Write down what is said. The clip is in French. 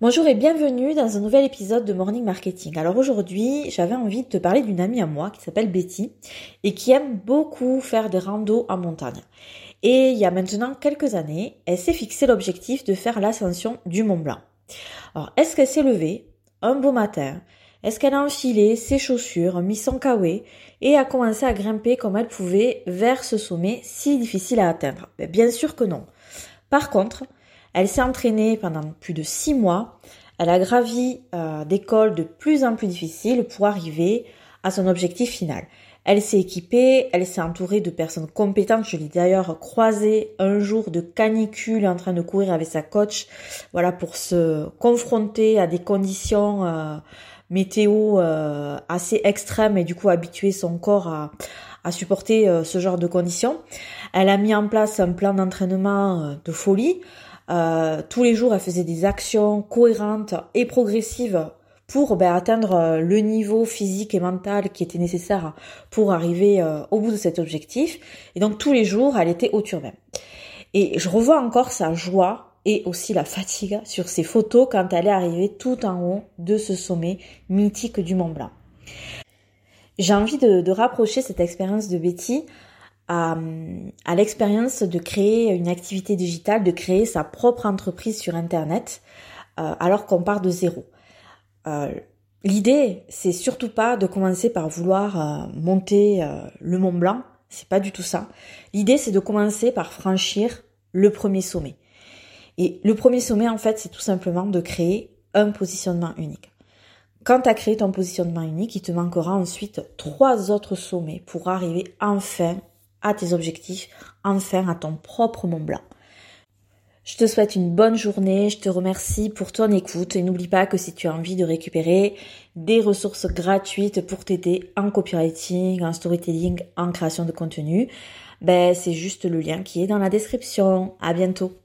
Bonjour et bienvenue dans un nouvel épisode de Morning Marketing. Alors aujourd'hui, j'avais envie de te parler d'une amie à moi qui s'appelle Betty et qui aime beaucoup faire des randos en montagne. Et il y a maintenant quelques années, elle s'est fixé l'objectif de faire l'ascension du Mont Blanc. Alors, est-ce qu'elle s'est levée un beau matin? Est-ce qu'elle a enfilé ses chaussures, mis son kawaii et a commencé à grimper comme elle pouvait vers ce sommet si difficile à atteindre? Ben, Bien sûr que non. Par contre, elle s'est entraînée pendant plus de six mois. Elle a gravi euh, des cols de plus en plus difficiles pour arriver à son objectif final. Elle s'est équipée, elle s'est entourée de personnes compétentes. Je l'ai d'ailleurs croisée un jour de canicule en train de courir avec sa coach, voilà pour se confronter à des conditions euh, météo euh, assez extrêmes et du coup habituer son corps à, à supporter ce genre de conditions. Elle a mis en place un plan d'entraînement de folie. Euh, tous les jours, elle faisait des actions cohérentes et progressives pour ben, atteindre euh, le niveau physique et mental qui était nécessaire pour arriver euh, au bout de cet objectif. Et donc tous les jours, elle était au turbin. Et je revois encore sa joie et aussi la fatigue sur ses photos quand elle est arrivée tout en haut de ce sommet mythique du Mont Blanc. J'ai envie de, de rapprocher cette expérience de Betty à, l'expérience de créer une activité digitale, de créer sa propre entreprise sur Internet, euh, alors qu'on part de zéro. Euh, l'idée, c'est surtout pas de commencer par vouloir euh, monter le Mont Blanc, c'est pas du tout ça. L'idée, c'est de commencer par franchir le premier sommet. Et le premier sommet, en fait, c'est tout simplement de créer un positionnement unique. Quand tu as créé ton positionnement unique, il te manquera ensuite trois autres sommets pour arriver enfin à tes objectifs, enfin à ton propre Mont Blanc. Je te souhaite une bonne journée, je te remercie pour ton écoute et n'oublie pas que si tu as envie de récupérer des ressources gratuites pour t'aider en copywriting, en storytelling, en création de contenu, ben c'est juste le lien qui est dans la description. À bientôt.